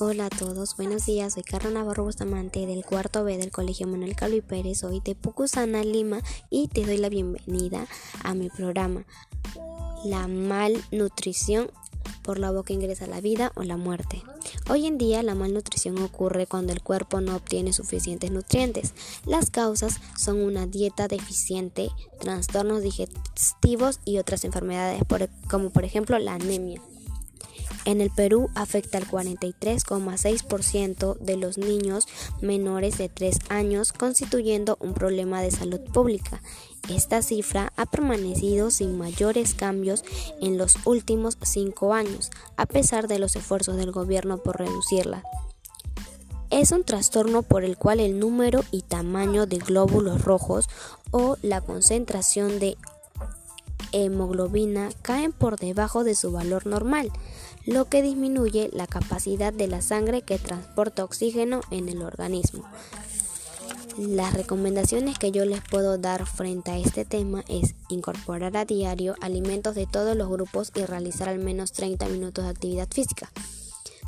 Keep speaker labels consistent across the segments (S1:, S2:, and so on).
S1: Hola a todos, buenos días, soy Carla Navarro Bustamante del cuarto B del Colegio Manuel Calvi Pérez, soy de Pucusana, Lima y te doy la bienvenida a mi programa La malnutrición por la boca ingresa la vida o la muerte. Hoy en día la malnutrición ocurre cuando el cuerpo no obtiene suficientes nutrientes. Las causas son una dieta deficiente, trastornos digestivos y otras enfermedades como por ejemplo la anemia. En el Perú afecta al 43,6% de los niños menores de 3 años, constituyendo un problema de salud pública. Esta cifra ha permanecido sin mayores cambios en los últimos 5 años, a pesar de los esfuerzos del gobierno por reducirla. Es un trastorno por el cual el número y tamaño de glóbulos rojos o la concentración de hemoglobina caen por debajo de su valor normal, lo que disminuye la capacidad de la sangre que transporta oxígeno en el organismo. Las recomendaciones que yo les puedo dar frente a este tema es incorporar a diario alimentos de todos los grupos y realizar al menos 30 minutos de actividad física.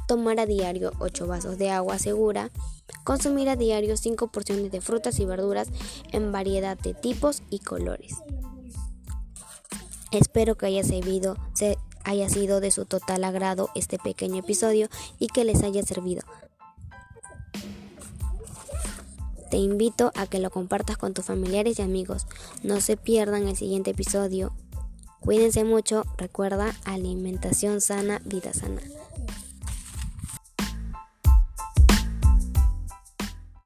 S1: Tomar a diario 8 vasos de agua segura. Consumir a diario 5 porciones de frutas y verduras en variedad de tipos y colores. Espero que haya, servido, se haya sido de su total agrado este pequeño episodio y que les haya servido. Te invito a que lo compartas con tus familiares y amigos. No se pierdan el siguiente episodio. Cuídense mucho. Recuerda alimentación sana, vida sana.